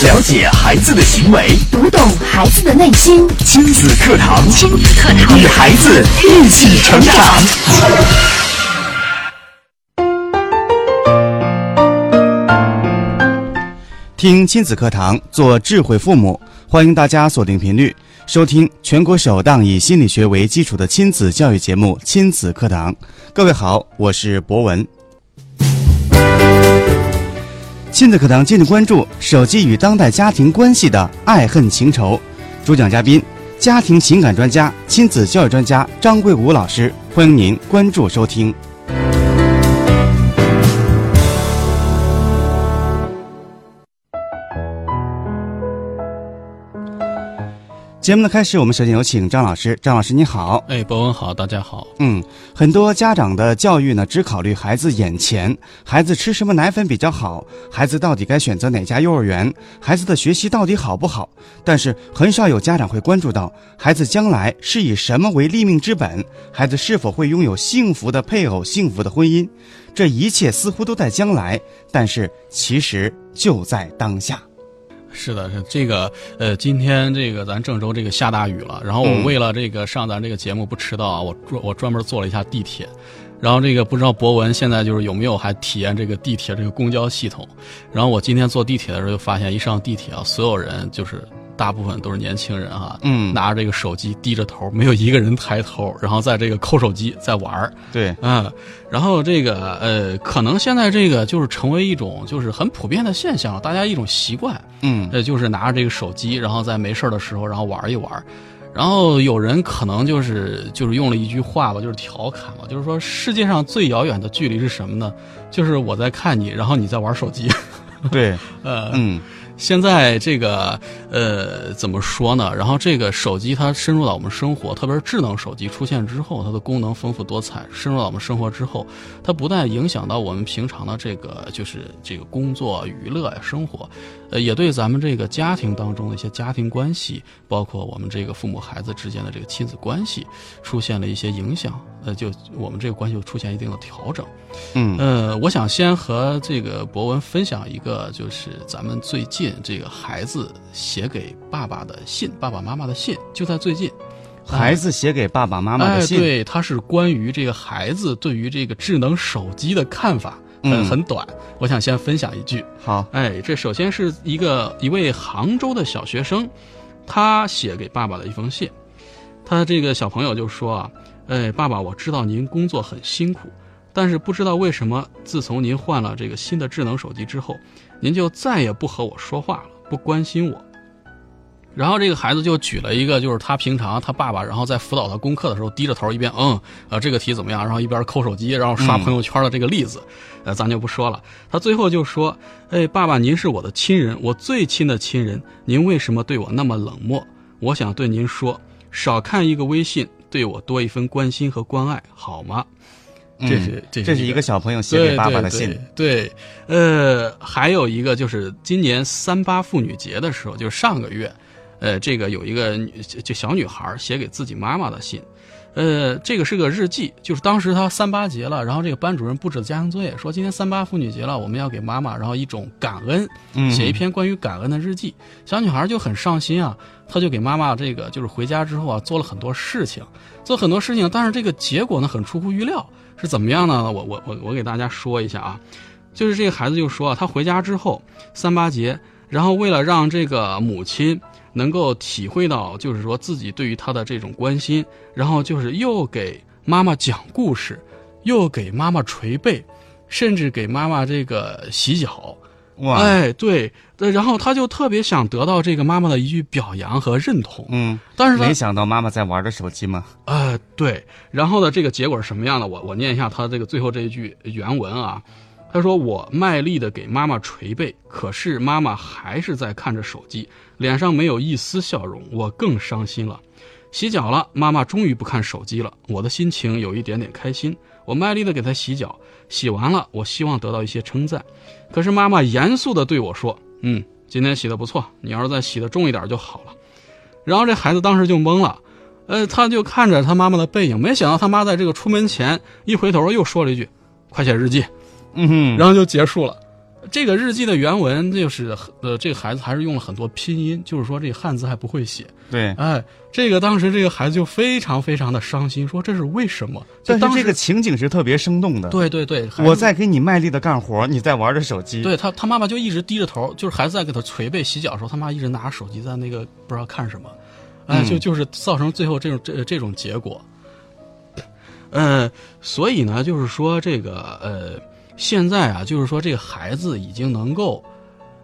了解孩子的行为，读懂孩子的内心。亲子课堂，亲子课堂，与孩子一起成长。听亲子课堂，做智慧父母。欢迎大家锁定频率，收听全国首档以心理学为基础的亲子教育节目《亲子课堂》。各位好，我是博文。亲子课堂今日关注手机与当代家庭关系的爱恨情仇，主讲嘉宾家庭情感专家、亲子教育专家张桂武老师，欢迎您关注收听。节目的开始，我们首先有请张老师。张老师，你好。哎，博文好，大家好。嗯，很多家长的教育呢，只考虑孩子眼前，孩子吃什么奶粉比较好，孩子到底该选择哪家幼儿园，孩子的学习到底好不好。但是很少有家长会关注到，孩子将来是以什么为立命之本，孩子是否会拥有幸福的配偶、幸福的婚姻。这一切似乎都在将来，但是其实就在当下。是的，是这个，呃，今天这个咱郑州这个下大雨了，然后我为了这个上咱这个节目不迟到啊，我专我专门坐了一下地铁，然后这个不知道博文现在就是有没有还体验这个地铁这个公交系统，然后我今天坐地铁的时候就发现，一上地铁啊，所有人就是大部分都是年轻人啊，嗯，拿着这个手机低着头，没有一个人抬头，然后在这个抠手机在玩儿，对，嗯，然后这个呃，可能现在这个就是成为一种就是很普遍的现象，大家一种习惯。嗯，呃，就是拿着这个手机，然后在没事的时候，然后玩一玩，然后有人可能就是就是用了一句话吧，就是调侃嘛，就是说世界上最遥远的距离是什么呢？就是我在看你，然后你在玩手机。对，呃，嗯，现在这个呃怎么说呢？然后这个手机它深入到我们生活，特别是智能手机出现之后，它的功能丰富多彩，深入到我们生活之后，它不但影响到我们平常的这个就是这个工作、娱乐呀、生活，呃，也对咱们这个家庭当中的一些家庭关系，包括我们这个父母孩子之间的这个亲子关系，出现了一些影响。呃，就我们这个关系就出现一定的调整。嗯，呃，我想先和这个博文分享一个，就是咱们最近这个孩子写给爸爸的信，爸爸妈妈的信，就在最近。孩子写给爸爸妈妈的信，哎、对，他是关于这个孩子对于这个智能手机的看法，嗯很很短。我想先分享一句。好，哎，这首先是一个一位杭州的小学生，他写给爸爸的一封信。他这个小朋友就说啊，哎，爸爸，我知道您工作很辛苦，但是不知道为什么，自从您换了这个新的智能手机之后，您就再也不和我说话了，不关心我。然后这个孩子就举了一个，就是他平常他爸爸，然后在辅导他功课的时候低着头一边嗯呃这个题怎么样，然后一边抠手机，然后刷朋友圈的这个例子，呃咱就不说了。他最后就说，哎爸爸您是我的亲人，我最亲的亲人，您为什么对我那么冷漠？我想对您说，少看一个微信，对我多一份关心和关爱，好吗？这是这嗯这是一个小朋友写给爸爸的信。对，对对呃，还有一个就是今年三八妇女节的时候，就是上个月，呃，这个有一个女就小女孩写给自己妈妈的信，呃，这个是个日记，就是当时他三八节了，然后这个班主任布置的家庭作业，说今天三八妇女节了，我们要给妈妈，然后一种感恩，嗯写一篇关于感恩的日记。小女孩就很上心啊，她就给妈妈这个就是回家之后啊，做了很多事情，做很多事情，但是这个结果呢很出乎预料，是怎么样呢？我我我我给大家说一下啊，就是这个孩子就说啊，他回家之后三八节，然后为了让这个母亲能够体会到，就是说自己对于他的这种关心，然后就是又给妈妈讲故事，又给妈妈捶背，甚至给妈妈这个洗脚。哇，哎，对，对，然后他就特别想得到这个妈妈的一句表扬和认同。嗯，但是没，想到妈妈在玩着手机吗？呃，对，然后呢，这个结果是什么样的？我我念一下他这个最后这一句原文啊。他说：“我卖力的给妈妈捶背，可是妈妈还是在看着手机，脸上没有一丝笑容，我更伤心了。洗脚了，妈妈终于不看手机了，我的心情有一点点开心。我卖力的给她洗脚，洗完了，我希望得到一些称赞，可是妈妈严肃的对我说：‘嗯，今天洗的不错，你要是再洗的重一点就好了。’然后这孩子当时就懵了。”呃，他就看着他妈妈的背影，没想到他妈在这个出门前一回头又说了一句：“快写日记。”嗯哼，然后就结束了。这个日记的原文就是呃，这个孩子还是用了很多拼音，就是说这个汉字还不会写。对，哎，这个当时这个孩子就非常非常的伤心，说这是为什么？就当时但是这个情景是特别生动的。，对对对，我在给你卖力的干活，你在玩着手机。对他他妈妈就一直低着头，就是孩子在给他捶背洗脚的时候，他妈一直拿着手机在那个不知道看什么，哎，嗯就就是造成最后这种这这种结果。呃，所以呢，就是说这个呃，现在啊，就是说这个孩子已经能够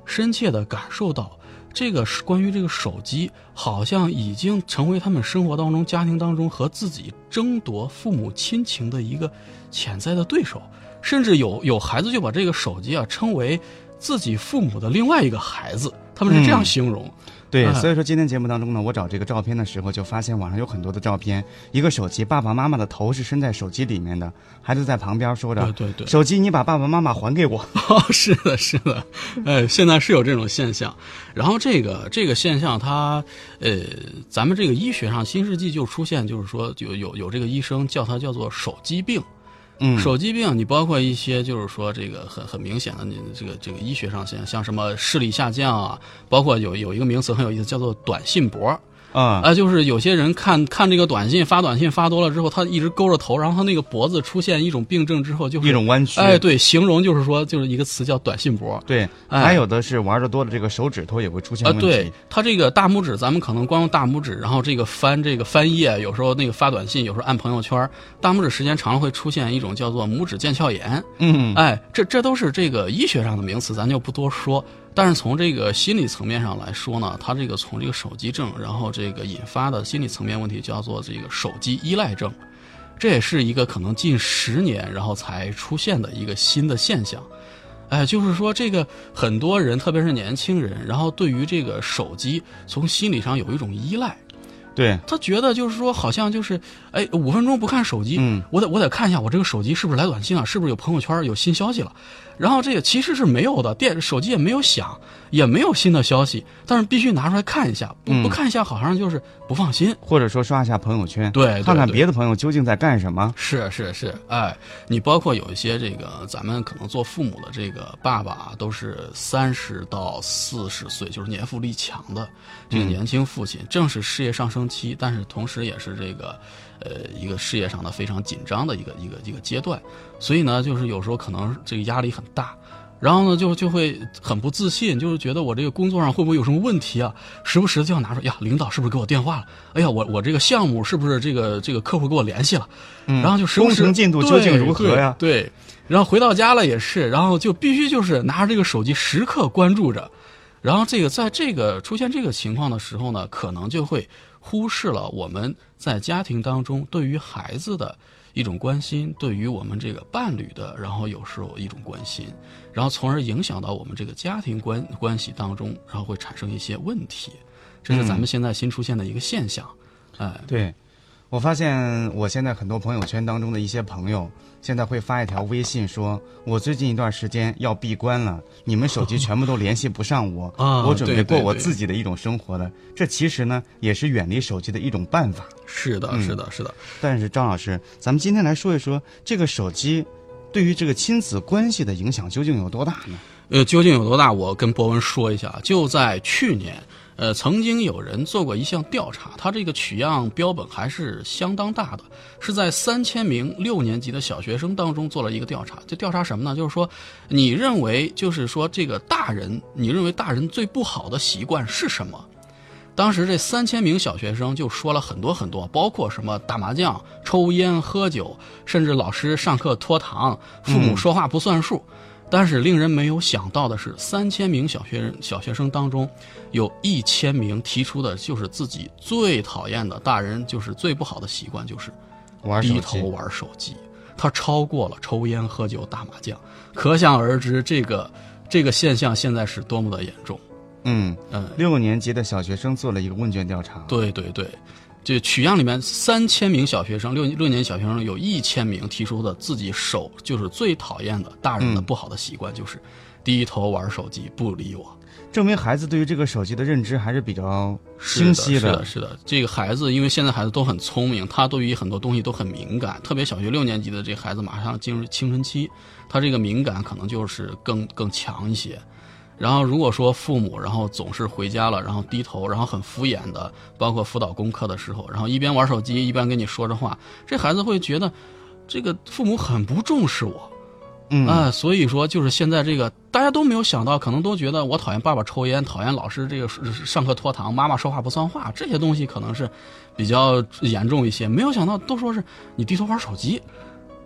深切的感受到，这个关于这个手机，好像已经成为他们生活当中、家庭当中和自己争夺父母亲情的一个潜在的对手，甚至有有孩子就把这个手机啊称为自己父母的另外一个孩子，他们是这样嗯形容。对，哎所以说今天节目当中呢，我找这个照片的时候，就发现网上有很多的照片，一个手机，爸爸妈妈的头是伸在手机里面的，孩子在旁边说着对对对：“手机，你把爸爸妈妈还给我。哦，是的，是的，哎，现在是有这种现象。然后这个这个现象它，呃，咱们这个医学上新世纪就出现，就是说有有有这个医生叫它叫做手机病。”嗯，手机病，你包括一些就是说这个很很明显的，你这个这个医学上现象，像什么视力下降啊，包括有有一个名词很有意思，叫做短信脖。啊、啊，就是有些人看看这个短信发短信发多了之后，他一直勾着头，然后他那个脖子出现一种病症之后，就是一种弯曲。哎，对，形容就是说就是一个词叫短信脖。对，哎还有的是玩的多的这个手指头也会出现啊，问题。对，他这个大拇指，咱们可能光用大拇指，然后这个翻这个翻页，有时候那个发短信，有时候按朋友圈，大拇指时间长了会出现一种叫做拇指腱鞘炎。嗯，哎，这这都是这个医学上的名词，咱就不多说。但是从这个心理层面上来说呢，他这个从这个手机症，然后这个引发的心理层面问题叫做这个手机依赖症，这也是一个可能近十年然后才出现的一个新的现象。哎，就是说这个很多人，特别是年轻人，然后对于这个手机从心理上有一种依赖。对，他觉得就是说，好像就是，哎，五分钟不看手机，嗯，我得我得看一下我这个手机是不是来短信了，是不是有朋友圈有新消息了，然后这个其实是没有的，电手机也没有响，也没有新的消息，但是必须拿出来看一下，不嗯。不看一下好像就是不放心。或者说刷一下朋友圈，对对看看别的朋友究竟在干什么。是是是，哎，你包括有一些这个咱们可能做父母的这个爸爸都是三十到四十岁，就是年富力强的这个嗯年轻父亲，正是事业上升期，但是同时也是这个呃一个事业上的非常紧张的一个一个一个阶段，所以呢，就是有时候可能这个压力很大。然后呢，就就会很不自信，就是觉得我这个工作上会不会有什么问题啊？时不时的就要拿出呀，领导是不是给我电话了？哎呀，我我这个项目是不是这个这个客户给我联系了？嗯然后就时不时工程进度究竟如何呀对，对然后回到家了也是，然后就必须就是拿着这个手机时刻关注着，然后这个在这个出现这个情况的时候呢，可能就会忽视了我们在家庭当中对于孩子的一种关心，对于我们这个伴侣的，然后有时候一种关心，然后从而影响到我们这个家庭关关系当中，然后会产生一些问题，这是咱们现在新出现的一个现象，哎。对，我发现我现在很多朋友圈当中的一些朋友，现在会发一条微信说，我最近一段时间要闭关了，你们手机全部都联系不上我，啊我准备过我自己的一种生活了。这其实呢，也是远离手机的一种办法。是的，嗯是的，是的，但是张老师，咱们今天来说一说这个手机对于这个亲子关系的影响究竟有多大呢？呃，究竟有多大？我跟博文说一下，就在去年，呃，曾经有人做过一项调查，他这个取样标本还是相当大的，是在三千名六年级的小学生当中做了一个调查。这调查什么呢？就是说，你认为就是说这个大人，你认为大人最不好的习惯是什么？当时这三千名小学生就说了很多很多，包括什么打麻将、抽烟、喝酒，甚至老师上课拖堂，父母说话不算数。但是令人没有想到的是，三千名小学生小学生当中，有一千名提出的就是自己最讨厌的大人就是最不好的习惯就是低头玩手机，他超过了抽烟、喝酒、打麻将，可想而知这个这个现象现在是多么的严重。嗯，嗯，六年级的小学生做了一个问卷调查，对对对，这取样里面三千名小学生，六六年级小学生有一千名提出的自己手就是最讨厌的大人的嗯不好的习惯，就是低头玩手机不理我。证明孩子对于这个手机的认知还是比较清晰的是的，是的。这个孩子，因为现在孩子都很聪明，他对于很多东西都很敏感，特别小学六年级的这孩子马上进入青春期，他这个敏感可能就是更更强一些。然后如果说父母，然后总是回家了，然后低头，然后很敷衍的，包括辅导功课的时候，然后一边玩手机一边跟你说着话，这孩子会觉得这个父母很不重视我。嗯啊，所以说就是现在这个大家都没有想到，可能都觉得我讨厌爸爸抽烟，讨厌老师这个上课拖堂，妈妈说话不算话，这些东西可能是比较严重一些。没有想到都说是你低头玩手机，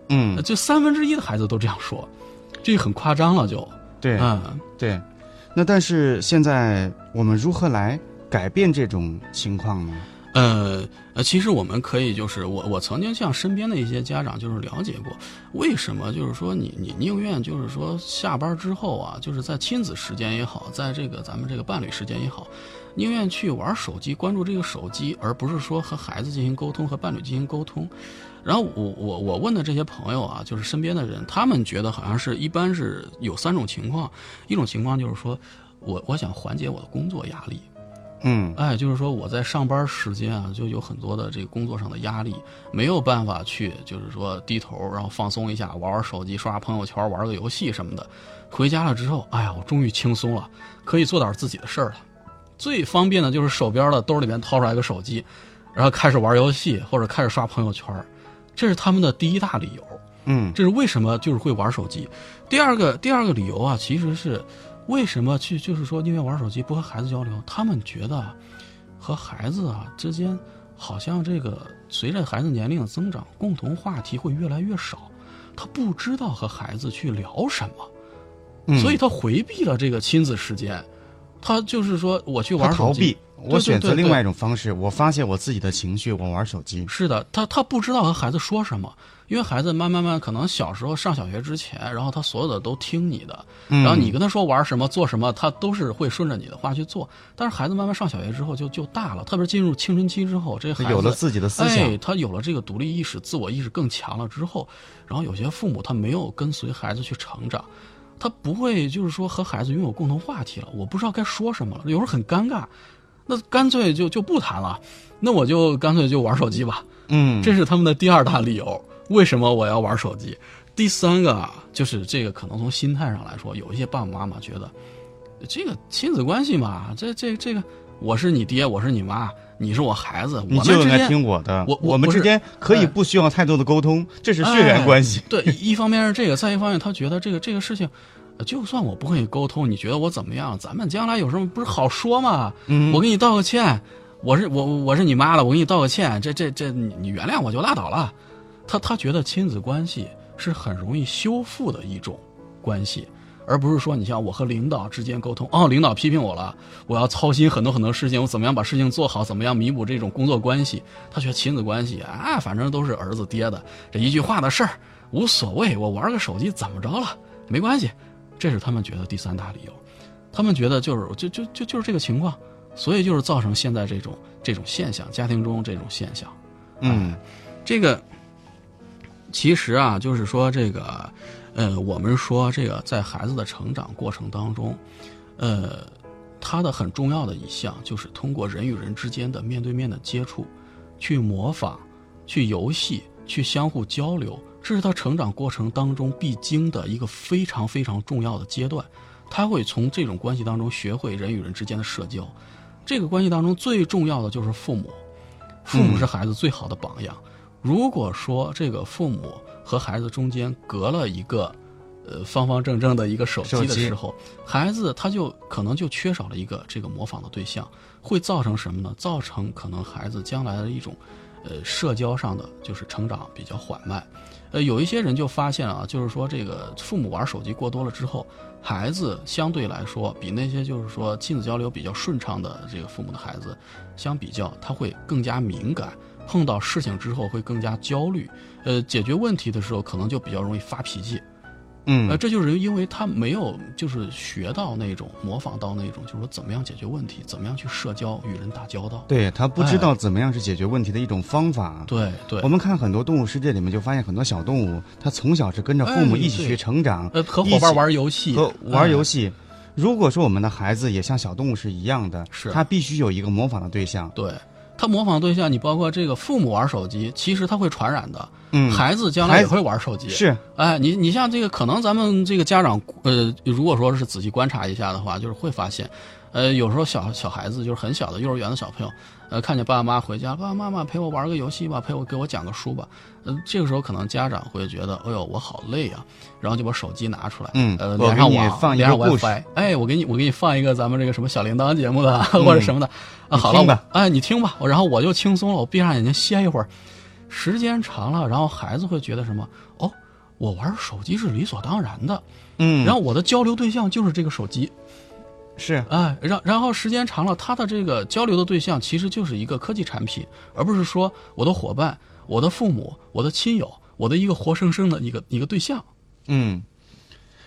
嗯，就三分之一的孩子都这样说，这个很夸张了就。对，嗯，对。那但是现在我们如何来改变这种情况呢？呃呃，其实我们可以就是我我曾经向身边的一些家长就是了解过，为什么就是说你你宁愿就是说下班之后啊，就是在亲子时间也好，在这个咱们这个伴侣时间也好，宁愿去玩手机，关注这个手机，而不是说和孩子进行沟通，和伴侣进行沟通。然后我我我问的这些朋友啊，就是身边的人，他们觉得好像是一般是有三种情况，一种情况就是说我我想缓解我的工作压力。嗯，哎，就是说我在上班时间啊，就有很多的这个工作上的压力，没有办法去，就是说低头，然后放松一下，玩玩手机，刷刷朋友圈，玩个游戏什么的。回家了之后，哎呀，我终于轻松了，可以做点自己的事儿了。最方便的就是手边的兜里面掏出来个手机，然后开始玩游戏或者开始刷朋友圈，这是他们的第一大理由。嗯，这是为什么就是会玩手机。第二个第二个理由啊，其实是。为什么去就是说宁愿玩手机不和孩子交流？他们觉得和孩子啊之间好像这个随着孩子年龄的增长，共同话题会越来越少，他不知道和孩子去聊什么，所以他回避了这个亲子时间。他就是说我去玩逃避，我选择另外一种方式，我发泄我自己的情绪，我玩手机。是的，他他不知道和孩子说什么，因为孩子慢慢慢可能小时候上小学之前，然后他所有的都听你的，嗯然后你跟他说玩什么做什么，他都是会顺着你的话去做。但是孩子慢慢上小学之后就就大了，特别是进入青春期之后，这孩子有了自己的思想哎，他有了这个独立意识、自我意识更强了之后，然后有些父母他没有跟随孩子去成长。他不会就是说和孩子拥有共同话题了，我不知道该说什么了，有时候很尴尬，那干脆就就不谈了，那我就干脆就玩手机吧。嗯，这是他们的第二大理由，为什么我要玩手机？第三个啊，就是这个可能从心态上来说，有一些爸爸妈妈觉得，这个亲子关系嘛，这这这个，我是你爹，我是你妈，你是我孩子，你就应该听我的。我我们之间可以哎不需要太多的沟通，这是血缘关系。对，一方面是这个，再一方面他觉得这个这个事情，呃就算我不跟你沟通，你觉得我怎么样？咱们将来有什么不是好说吗？嗯我给你道个歉，我是我我是你妈了，我给你道个歉，这这这你你原谅我就拉倒了。他他觉得亲子关系是很容易修复的一种关系，而不是说你像我和领导之间沟通，哦，领导批评我了，我要操心很多很多事情，我怎么样把事情做好，怎么样弥补这种工作关系。他觉得亲子关系啊，反正都是儿子爹的，这一句话的事儿无所谓，我玩个手机怎么着了，没关系。这是他们觉得第三大理由，他们觉得就是就就就就是这个情况，所以就是造成现在这种这种现象，家庭中这种现象。嗯这个其实啊，就是说这个，呃，我们说这个在孩子的成长过程当中，呃，他的很重要的一项就是通过人与人之间的面对面的接触，去模仿、去游戏、去相互交流，这是他成长过程当中必经的一个非常非常重要的阶段。他会从这种关系当中学会人与人之间的社交。这个关系当中最重要的就是父母，父母是孩子最好的榜样。如果说这个父母和孩子中间隔了一个，呃，方方正正的一个手机的时候，孩子他就可能就缺少了一个这个模仿的对象，会造成什么呢？造成可能孩子将来的一种，呃，社交上的就是成长比较缓慢。呃，有一些人就发现啊，就是说这个父母玩手机过多了之后，孩子相对来说比那些就是说亲子交流比较顺畅的这个父母的孩子相比较，他会更加敏感，碰到事情之后会更加焦虑，呃，解决问题的时候可能就比较容易发脾气。嗯呃，这就是因为他没有就是学到那种模仿到那种，就是说怎么样解决问题，怎么样去社交与人打交道。对他不知道怎么样是解决问题的一种方法。对对我，们看很多动物世界里面，就发现很多小动物，它从小是跟着父母哎一起去成长，呃，和伙伴玩游戏，和玩游戏。戏。如果说我们的孩子也像小动物是一样的，是他必须有一个模仿的对象。对他模仿对象，你包括这个父母玩手机，其实他会传染的。嗯，孩子将来也会玩手机。是，哎，你你像这个，可能咱们这个家长，呃，如果说是仔细观察一下的话，就是会发现，呃，有时候小小孩子就是很小的幼儿园的小朋友，呃，看见爸爸妈妈回家，爸爸妈妈陪我玩个游戏吧，陪我给我讲个书吧，呃，这个时候可能家长会觉得，哎呦，我好累啊，然后就把手机拿出来，嗯呃，我上网，放 WiFi，哎，我给你我给你放一个咱们这个什么小铃铛节目的、或者什么的，啊，好了，哎，你听吧，然后我就轻松了，我闭上眼睛歇一会儿。时间长了，然后孩子会觉得什么？哦，我玩手机是理所当然的，嗯，然后我的交流对象就是这个手机，是啊，然然后时间长了，他的这个交流的对象其实就是一个科技产品，而不是说我的伙伴、我的父母、我的亲友、我的一个活生生的一个一个对象。嗯。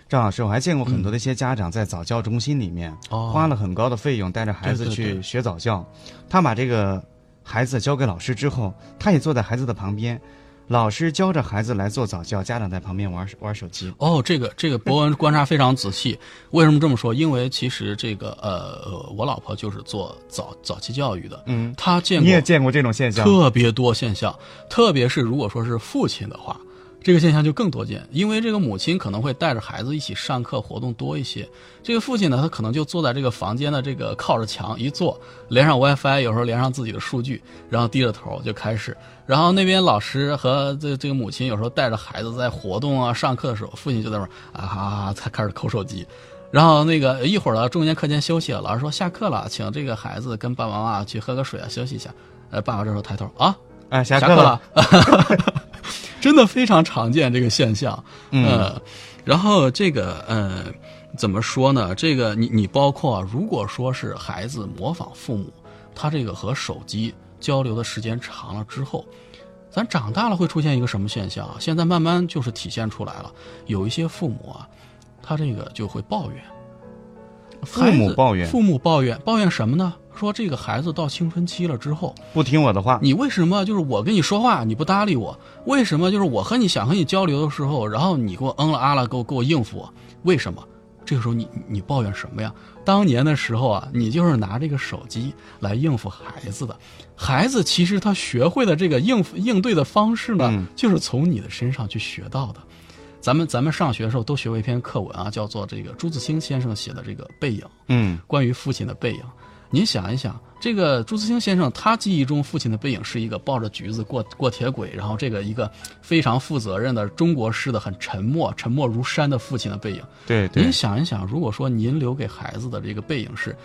张老师，我还见过很多的一些家长在早教中心里面、哦花了很高的费用带着孩子去学早教，他把这个孩子交给老师之后，他也坐在孩子的旁边，老师教着孩子来做早教，家长在旁边玩玩手机。哦，这个这个博文观察非常仔细。为什么这么说？因为其实这个呃，呃我老婆就是做早早期教育的，嗯，她见过你也见过这种现象？特别多现象，特别是如果说是父亲的话，这个现象就更多见，因为这个母亲可能会带着孩子一起上课，活动多一些。这个父亲呢，他可能就坐在这个房间的这个靠着墙一坐，连上 WiFi，有时候连上自己的数据，然后低着头就开始。然后那边老师和这这个母亲有时候带着孩子在活动啊、上课的时候，父亲就在那儿啊哈哈，才开始抠手机。然后那个一会儿了，中间课间休息了，老师说下课了，请这个孩子跟爸爸妈妈去喝个水啊，休息一下。呃，爸爸这时候抬头啊，哎，下下课了。真的非常常见这个现象。嗯呃，然后这个呃，怎么说呢？这个你你包括啊，如果说是孩子模仿父母，他这个和手机交流的时间长了之后，咱长大了会出现一个什么现象啊？现在慢慢就是体现出来了，有一些父母啊，他这个就会抱怨。父母抱怨父母抱怨，抱怨什么呢？说这个孩子到青春期了之后，不听我的话，你为什么就是我跟你说话你不搭理我？为什么就是我和你想和你交流的时候，然后你给我嗯了啊了，给我给我应付我？为什么？这个时候你你你抱怨什么呀？当年的时候啊，你就是拿这个手机来应付孩子的，孩子其实他学会的这个应付应对的方式呢，嗯就是从你的身上去学到的。咱们咱们上学的时候都学过一篇课文啊，叫做这个朱自清先生写的这个《背影》。嗯关于父亲的背影。您想一想，这个朱自清先生，他记忆中父亲的背影是一个抱着橘子过过铁轨，然后这个一个非常负责任的中国式的很沉默、沉默如山的父亲的背影。对对您，想一想，如果说您留给孩子的这个背影是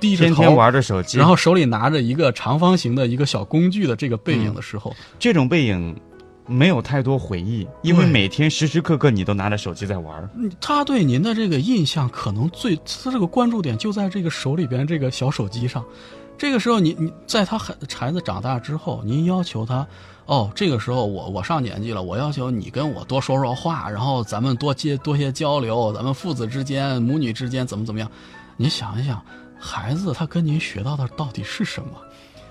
低着头，天天玩着手机，然后手里拿着一个长方形的一个小工具的这个背影的时候，这种背影没有太多回忆，因为每天时时刻刻你都拿着手机在玩。嗯他对您的这个印象可能最，他这个关注点就在这个手里边这个小手机上。这个时候你，你在他孩孩子长大之后，您要求他，哦，这个时候我我上年纪了，我要求你跟我多说说话，然后咱们多接多些交流，咱们父子之间、母女之间怎么怎么样？你想一想，孩子他跟您学到的到底是什么？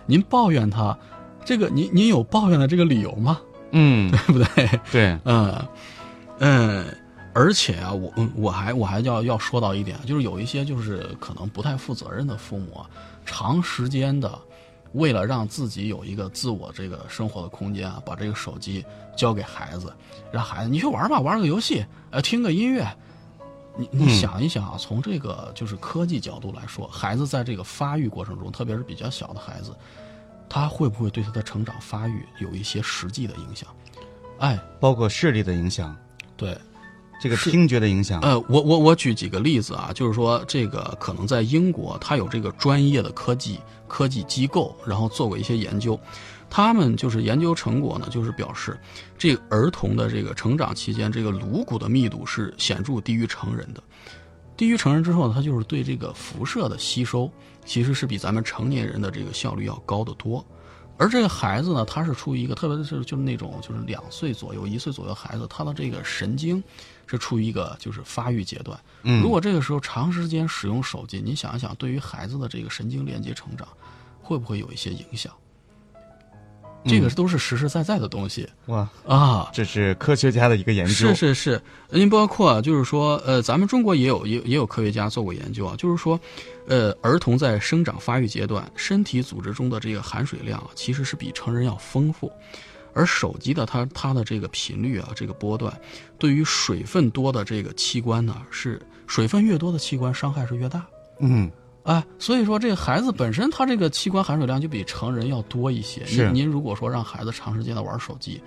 您抱怨他，这个您您有抱怨的这个理由吗？嗯，对不对？对，嗯嗯，而且啊，我嗯我还我还要要说到一点，就是有一些就是可能不太负责任的父母啊，长时间的为了让自己有一个自我这个生活的空间啊，把这个手机交给孩子，让孩子你去玩吧，玩个游戏，呃，听个音乐。你你嗯想一想啊，从这个就是科技角度来说，孩子在这个发育过程中，特别是比较小的孩子，他会不会对他的成长发育有一些实际的影响？哎，包括视力的影响，对，这个听觉的影响。呃，我我我举几个例子啊，就是说这个可能在英国，他有这个专业的科技科技机构，然后做过一些研究，他们就是研究成果呢，就是表示这个儿童的这个成长期间，这个颅骨的密度是显著低于成人的。低于成人之后呢，它就是对这个辐射的吸收，其实是比咱们成年人的这个效率要高得多。而这个孩子呢，他是处于一个，特别是就是那种就是两岁左右、一岁左右孩子，他的这个神经是处于一个就是发育阶段。嗯如果这个时候长时间使用手机，你想一想，对于孩子的这个神经连接成长，会不会有一些影响？这个都是实实在在的东西哇，啊。这是科学家的一个研究。是是是，您包括啊，就是说，呃，咱们中国也有也也有科学家做过研究啊，就是说，呃，儿童在生长发育阶段，身体组织中的这个含水量啊，其实是比成人要丰富，而手机的它它的这个频率啊，这个波段，对于水分多的这个器官呢，是水分越多的器官伤害是越大。嗯，哎，所以说这个孩子本身他这个器官含水量就比成人要多一些。是您您如果说让孩子长时间的玩手机，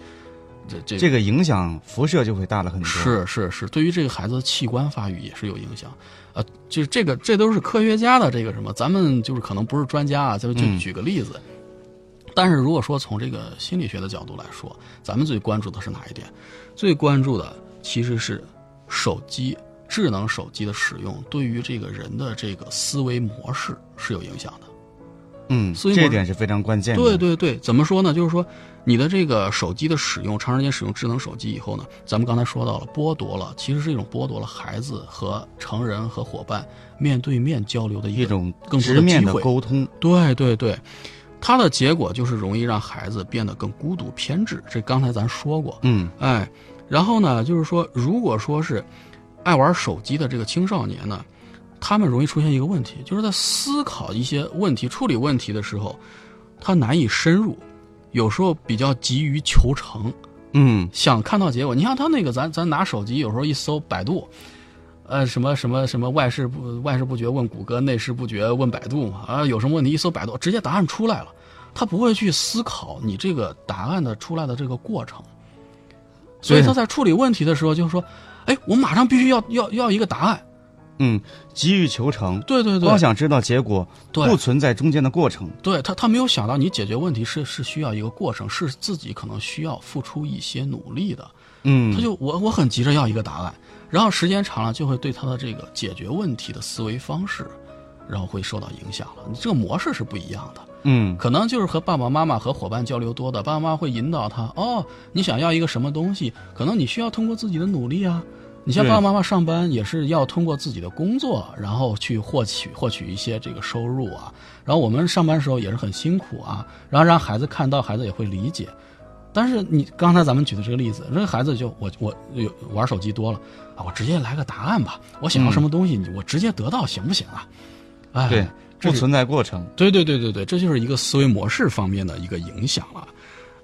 这这这个影响辐射就会大了很多。，是是是，对于这个孩子的器官发育也是有影响。呃，就是这个这都是科学家的这个什么，咱们就是可能不是专家啊，就就嗯举个例子。但是如果说从这个心理学的角度来说，咱们最关注的是哪一点？最关注的其实是手机、智能手机的使用对于这个人的这个思维模式是有影响的。嗯，所以我这点是非常关键的。对对对，怎么说呢？就是说，你的这个手机的使用，长时间使用智能手机以后呢，咱们刚才说到了，剥夺了，其实是一种剥夺了孩子和成人和伙伴面对面交流的一种更多直面的机会。沟通。对对对，它的结果就是容易让孩子变得更孤独偏执。这刚才咱说过，嗯哎，然后呢，就是说，如果说是爱玩手机的这个青少年呢，他们容易出现一个问题，就是在思考一些问题、处理问题的时候，他难以深入，有时候比较急于求成，嗯，想看到结果。你像他那个，咱咱拿手机有时候一搜百度，呃，什么什么什么外事不外事不决问谷歌，内事不决问百度嘛，啊，有什么问题一搜百度，直接答案出来了，他不会去思考你这个答案的出来的这个过程，所以他在处理问题的时候就是说，哎，我马上必须要要要一个答案，嗯，急于求成，对对对光，想知道结果，对不存在中间的过程。对他，他没有想到你解决问题是是需要一个过程，是自己可能需要付出一些努力的。嗯，他就我我很急着要一个答案，然后时间长了就会对他的这个解决问题的思维方式，然后会受到影响了。你这个模式是不一样的，嗯可能就是和爸爸妈妈和伙伴交流多的，爸爸妈妈会引导他哦，你想要一个什么东西，可能你需要通过自己的努力啊。你像爸爸妈妈上班也是要通过自己的工作，然后去获取获取一些这个收入啊。然后我们上班时候也是很辛苦啊，然后让孩子看到，孩子也会理解。但是你刚才咱们举的这个例子，这个孩子就我我有玩手机多了啊，我直接来个答案吧，我想要什么东西，我直接得到行不行啊？哎，对，不存在过程。对对对对对，这就是一个思维模式方面的一个影响了。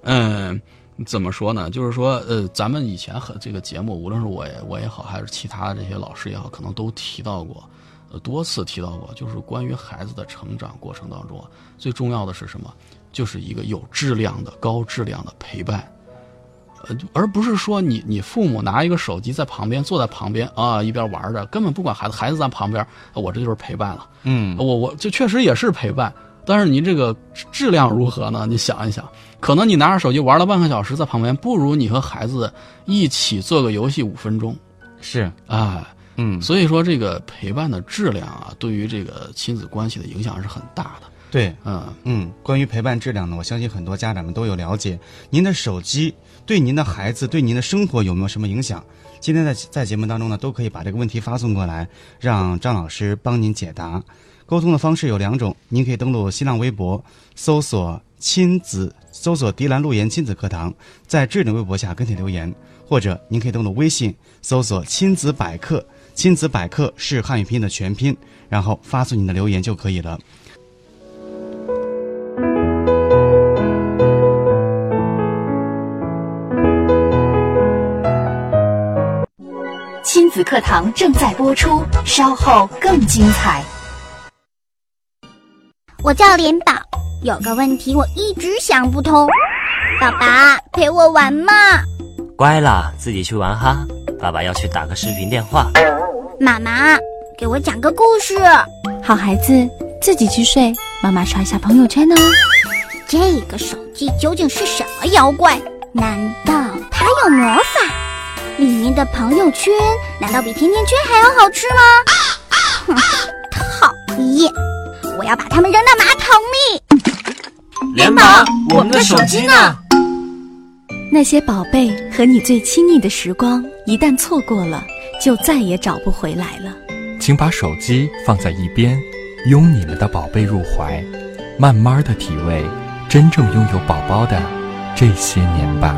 嗯，怎么说呢？就是说，呃，咱们以前和这个节目，无论是我也我也好，还是其他这些老师也好，可能都提到过，呃，多次提到过，就是关于孩子的成长过程当中，最重要的是什么？就是一个有质量的、高质量的陪伴。呃，而不是说你你父母拿一个手机在旁边坐在旁边啊一边玩着，根本不管孩子，孩子在旁边，我这就是陪伴了。嗯我我这确实也是陪伴，但是您这个质量如何呢？你想一想，可能你拿着手机玩了半个小时在旁边，不如你和孩子一起做个游戏五分钟是，啊。嗯，所以说，这个陪伴的质量啊，对于这个亲子关系的影响是很大的。对，嗯，嗯，关于陪伴质量呢，我相信很多家长们都有了解。您的手机对您的孩子、对您的生活有没有什么影响？今天在在节目当中呢，都可以把这个问题发送过来，让张老师帮您解答。沟通的方式有两种，您可以登录新浪微博，搜索“亲子”，搜索“迪兰路言亲子课堂”，在智能微博下跟帖留言，或者您可以登录微信，搜索“亲子百科”，亲子百科是汉语拼音的全拼，然后发送您的留言就可以了。子课堂正在播出，稍后更精彩。我叫莲宝，有个问题我一直想不通。爸爸陪我玩嘛？乖啦，自己去玩哈。爸爸要去打个视频电话。妈妈，给我讲个故事。好孩子，自己去睡，妈妈刷一下朋友圈哦。这个手机究竟是什么妖怪？难道它有魔法？里面的朋友圈难道比甜甜圈还要好吃吗？哼，讨厌！我要把它们扔到马桶里。连宝，我们的手机呢？那些宝贝和你最亲密的时光，一旦错过了，就再也找不回来了。请把手机放在一边，拥你们的宝贝入怀，慢慢的体味真正拥有宝宝的这些年吧。